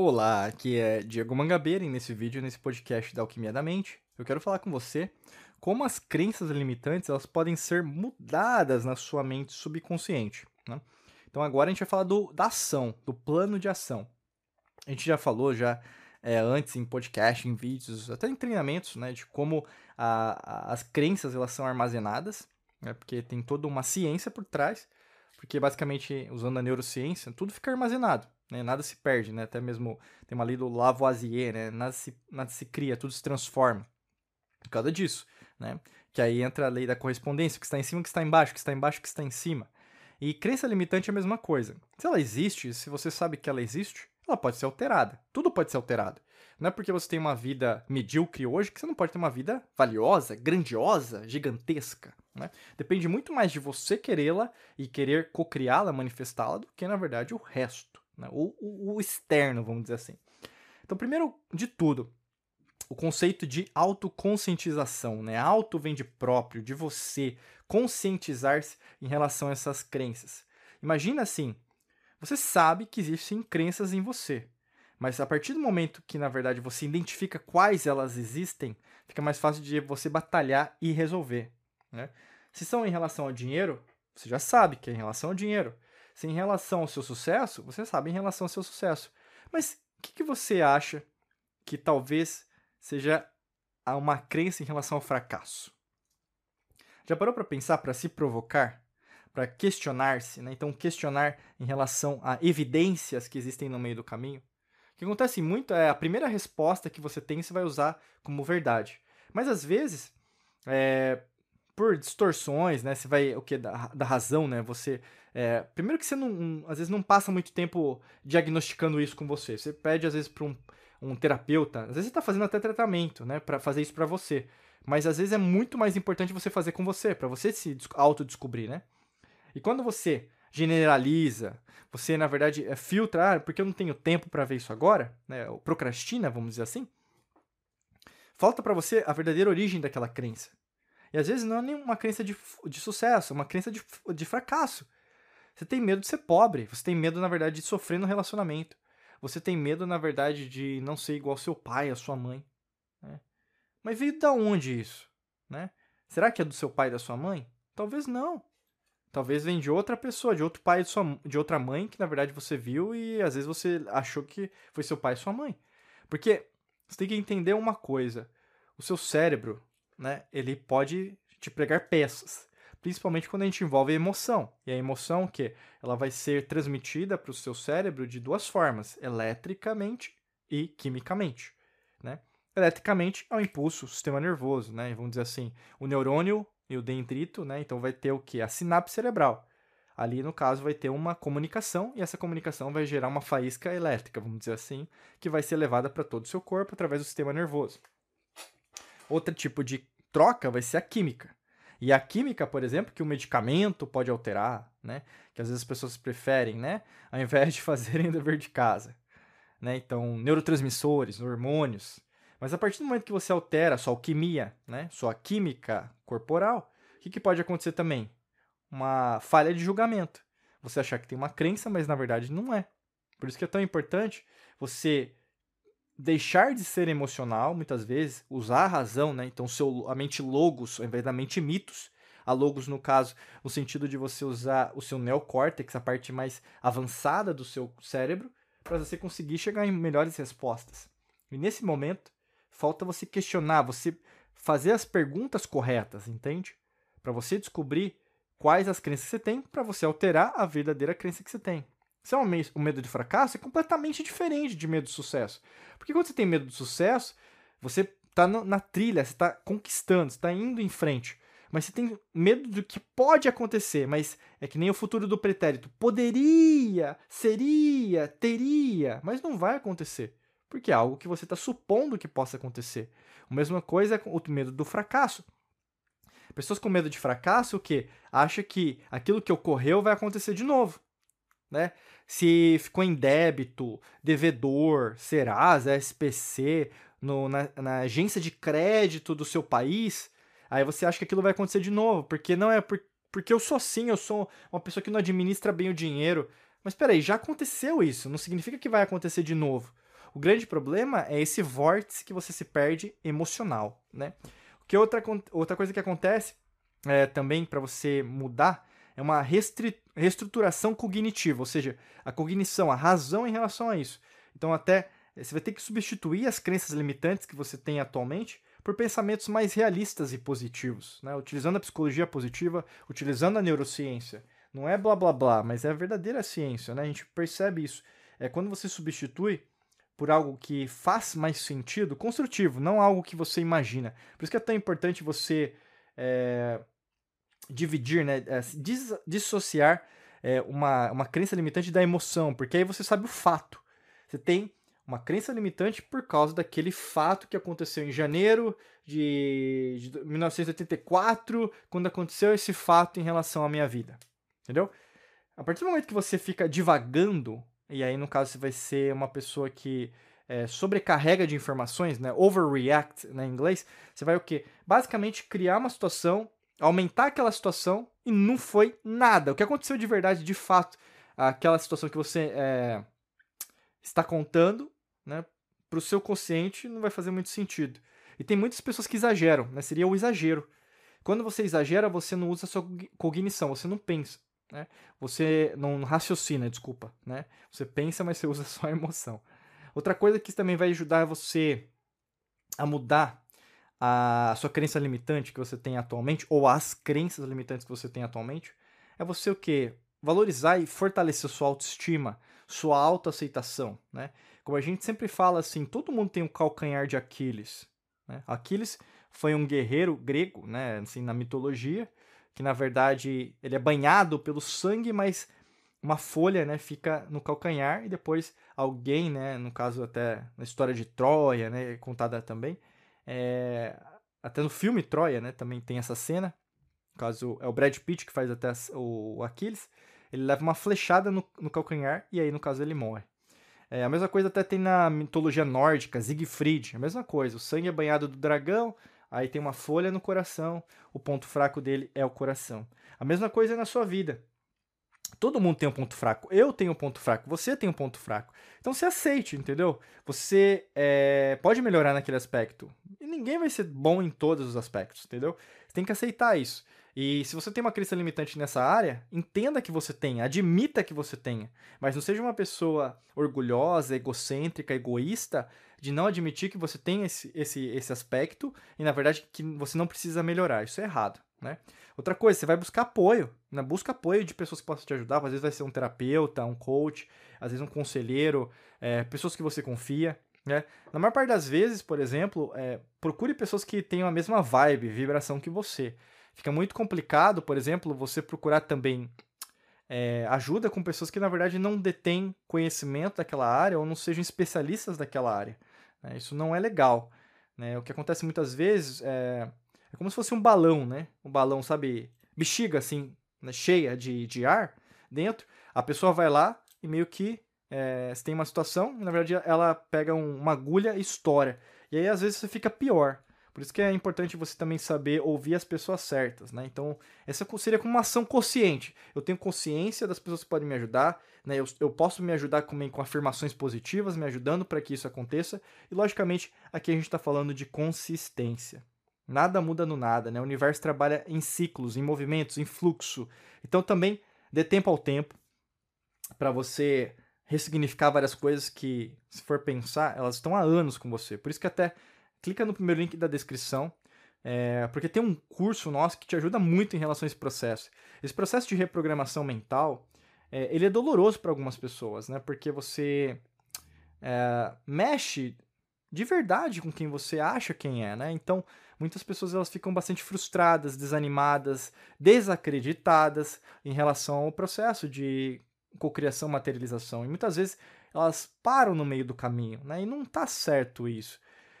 Olá, aqui é Diego Mangabeira e nesse vídeo, nesse podcast da Alquimia da Mente, eu quero falar com você como as crenças limitantes elas podem ser mudadas na sua mente subconsciente. Né? Então agora a gente vai falar do, da ação, do plano de ação. A gente já falou já é, antes em podcast, em vídeos, até em treinamentos, né, de como a, a, as crenças elas são armazenadas, né, porque tem toda uma ciência por trás, porque basicamente usando a neurociência tudo fica armazenado né? Nada se perde, né? Até mesmo tem uma lei do Lavoisier, né? Nada se, nada se cria, tudo se transforma. Por causa disso, né? Que aí entra a lei da correspondência, que está em cima, que está embaixo, que está embaixo, que está em cima. E crença limitante é a mesma coisa. Se ela existe, se você sabe que ela existe, ela pode ser alterada. Tudo pode ser alterado. Não é porque você tem uma vida medíocre hoje que você não pode ter uma vida valiosa, grandiosa, gigantesca. Né? Depende muito mais de você querê-la e querer co-criá-la, manifestá-la, do que, na verdade, o resto né? o, o, externo, vamos dizer assim. Então, primeiro de tudo, o conceito de autoconscientização, né? Auto vem de próprio, de você conscientizar-se em relação a essas crenças. Imagina assim, você sabe que existem crenças em você, mas a partir do momento que, na verdade, você identifica quais elas existem, fica mais fácil de você batalhar e resolver. Né? Se são em relação ao dinheiro, você já sabe que é em relação ao dinheiro. Se em relação ao seu sucesso, você sabe em relação ao seu sucesso. Mas o que, que você acha que talvez seja uma crença em relação ao fracasso? Já parou para pensar, para se provocar, para questionar-se, né? Então, questionar em relação a evidências que existem no meio do caminho? O que acontece muito é a primeira resposta que você tem, você vai usar como verdade. Mas às vezes, é, por distorções, né? Você vai o que da, da razão, né? Você é, primeiro que você não, às vezes não passa muito tempo diagnosticando isso com você. Você pede às vezes para um, um terapeuta, às vezes você está fazendo até tratamento, né? Para fazer isso para você. Mas às vezes é muito mais importante você fazer com você, para você se autodescobrir, né? E quando você generaliza, você na verdade é filtra, ah, porque eu não tenho tempo para ver isso agora, né? Procrastina, vamos dizer assim. Falta para você a verdadeira origem daquela crença. E às vezes não é nenhuma crença de, de sucesso, é uma crença de, de fracasso. Você tem medo de ser pobre, você tem medo, na verdade, de sofrer no relacionamento. Você tem medo, na verdade, de não ser igual ao seu pai, a sua mãe. Né? Mas veio da onde isso? Né? Será que é do seu pai e da sua mãe? Talvez não. Talvez vem de outra pessoa, de outro pai, de, sua, de outra mãe, que na verdade você viu e às vezes você achou que foi seu pai e sua mãe. Porque você tem que entender uma coisa: o seu cérebro, né, ele pode te pregar peças, principalmente quando a gente envolve a emoção. E a emoção que ela vai ser transmitida para o seu cérebro de duas formas, eletricamente e quimicamente, né? Eletricamente é o impulso, o sistema nervoso, né? Vamos dizer assim, o neurônio e o dendrito, né? Então vai ter o que? A sinapse cerebral. Ali, no caso, vai ter uma comunicação e essa comunicação vai gerar uma faísca elétrica, vamos dizer assim, que vai ser levada para todo o seu corpo através do sistema nervoso. Outro tipo de troca vai ser a química. E a química, por exemplo, que o medicamento pode alterar, né? Que às vezes as pessoas preferem, né? Ao invés de fazerem o dever de casa. Né? Então, neurotransmissores, hormônios. Mas a partir do momento que você altera sua alquimia, né? Sua química corporal, o que, que pode acontecer também? Uma falha de julgamento. Você achar que tem uma crença, mas na verdade não é. Por isso que é tão importante você deixar de ser emocional, muitas vezes, usar a razão, né? Então, seu, a mente logos, ao invés da mente mitos, a logos, no caso, no sentido de você usar o seu neocórtex, a parte mais avançada do seu cérebro, para você conseguir chegar em melhores respostas. E nesse momento, falta você questionar, você fazer as perguntas corretas, entende? Para você descobrir quais as crenças que você tem, para você alterar a verdadeira crença que você tem. Se é um medo de fracasso, é completamente diferente de medo de sucesso. Porque quando você tem medo de sucesso, você está na trilha, você está conquistando, você está indo em frente. Mas você tem medo do que pode acontecer, mas é que nem o futuro do pretérito. Poderia, seria, teria, mas não vai acontecer. Porque é algo que você está supondo que possa acontecer. A mesma coisa é com o medo do fracasso. Pessoas com medo de fracasso, o quê? Acha que aquilo que ocorreu vai acontecer de novo né? Se ficou em débito, devedor, Serasa, SPC, no, na, na, agência de crédito do seu país, aí você acha que aquilo vai acontecer de novo, porque não é por, porque eu sou assim, eu sou uma pessoa que não administra bem o dinheiro. Mas peraí, já aconteceu isso, não significa que vai acontecer de novo. O grande problema é esse vórtice que você se perde emocional, né? O que outra, outra coisa que acontece é, também para você mudar é uma reestruturação cognitiva, ou seja, a cognição, a razão em relação a isso. Então, até você vai ter que substituir as crenças limitantes que você tem atualmente por pensamentos mais realistas e positivos, né? utilizando a psicologia positiva, utilizando a neurociência. Não é blá blá blá, mas é a verdadeira ciência, né? A gente percebe isso. É quando você substitui por algo que faz mais sentido, construtivo, não algo que você imagina. Por isso que é tão importante você é, dividir, né? É, dis dissociar é, uma, uma crença limitante da emoção, porque aí você sabe o fato. Você tem uma crença limitante por causa daquele fato que aconteceu em janeiro de, de 1984, quando aconteceu esse fato em relação à minha vida. Entendeu? A partir do momento que você fica divagando, e aí no caso você vai ser uma pessoa que é, sobrecarrega de informações, né? Overreact né, em inglês, você vai o quê? Basicamente criar uma situação, aumentar aquela situação e não foi nada. O que aconteceu de verdade, de fato, aquela situação que você é, está contando né, para o seu consciente não vai fazer muito sentido. E tem muitas pessoas que exageram, né? Seria o exagero. Quando você exagera, você não usa a sua cognição, você não pensa. Né? Você não raciocina, desculpa. Né? Você pensa, mas você usa só a emoção. Outra coisa que também vai ajudar você a mudar a sua crença limitante que você tem atualmente, ou as crenças limitantes que você tem atualmente, é você o quê? Valorizar e fortalecer sua autoestima, sua autoaceitação, né? Como a gente sempre fala assim, todo mundo tem um calcanhar de Aquiles. Né? Aquiles foi um guerreiro grego, né? Assim, na mitologia, que na verdade ele é banhado pelo sangue, mas uma folha, né, fica no calcanhar e depois alguém, né, no caso até na história de Troia, né, contada também, é, até no filme Troia, né, também tem essa cena. No caso é o Brad Pitt que faz até o Aquiles, ele leva uma flechada no, no calcanhar e aí no caso ele morre. É, a mesma coisa até tem na mitologia nórdica, Siegfried, a mesma coisa. O sangue é banhado do dragão, aí tem uma folha no coração, o ponto fraco dele é o coração. A mesma coisa na sua vida. Todo mundo tem um ponto fraco. Eu tenho um ponto fraco, você tem um ponto fraco. Então se aceite, entendeu? Você é, pode melhorar naquele aspecto. E ninguém vai ser bom em todos os aspectos, entendeu? Você tem que aceitar isso. E se você tem uma crença limitante nessa área, entenda que você tenha, admita que você tenha. Mas não seja uma pessoa orgulhosa, egocêntrica, egoísta, de não admitir que você tem esse, esse, esse aspecto e, na verdade, que você não precisa melhorar. Isso é errado. Né? Outra coisa, você vai buscar apoio. Né? Busca apoio de pessoas que possam te ajudar. Às vezes vai ser um terapeuta, um coach, às vezes um conselheiro, é, pessoas que você confia. Né? Na maior parte das vezes, por exemplo, é, procure pessoas que tenham a mesma vibe, vibração que você. Fica muito complicado, por exemplo, você procurar também é, ajuda com pessoas que na verdade não detêm conhecimento daquela área ou não sejam especialistas daquela área. Né? Isso não é legal. Né? O que acontece muitas vezes é, é como se fosse um balão, né? Um balão, sabe, bexiga assim, né? cheia de, de ar dentro. A pessoa vai lá e meio que é, tem uma situação, na verdade ela pega um, uma agulha e estoura. E aí às vezes você fica pior. Por isso que é importante você também saber ouvir as pessoas certas, né? Então, essa seria como uma ação consciente. Eu tenho consciência das pessoas que podem me ajudar, né? Eu, eu posso me ajudar também com afirmações positivas, me ajudando para que isso aconteça. E, logicamente, aqui a gente está falando de consistência. Nada muda no nada, né? O universo trabalha em ciclos, em movimentos, em fluxo. Então, também dê tempo ao tempo para você ressignificar várias coisas que, se for pensar, elas estão há anos com você. Por isso que até clica no primeiro link da descrição, é, porque tem um curso nosso que te ajuda muito em relação a esse processo. Esse processo de reprogramação mental, é, ele é doloroso para algumas pessoas, né? Porque você é, mexe de verdade com quem você acha quem é, né? Então, muitas pessoas elas ficam bastante frustradas, desanimadas, desacreditadas em relação ao processo de cocriação, materialização. E muitas vezes elas param no meio do caminho, né? E não tá certo isso.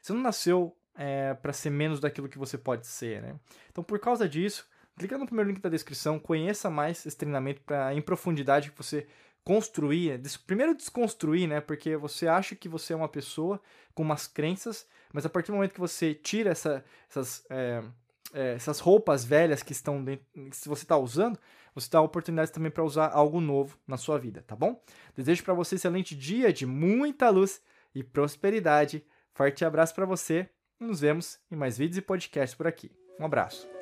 Você não nasceu é, para ser menos daquilo que você pode ser, né? Então, por causa disso, clica no primeiro link da descrição, conheça mais esse treinamento para em profundidade você construir, des primeiro desconstruir, né? Porque você acha que você é uma pessoa com umas crenças, mas a partir do momento que você tira essa, essas, é, é, essas roupas velhas que estão dentro, que você está usando, você dá a oportunidade também para usar algo novo na sua vida, tá bom? Desejo para você um excelente dia de muita luz e prosperidade. Forte abraço para você nos vemos em mais vídeos e podcasts por aqui. Um abraço.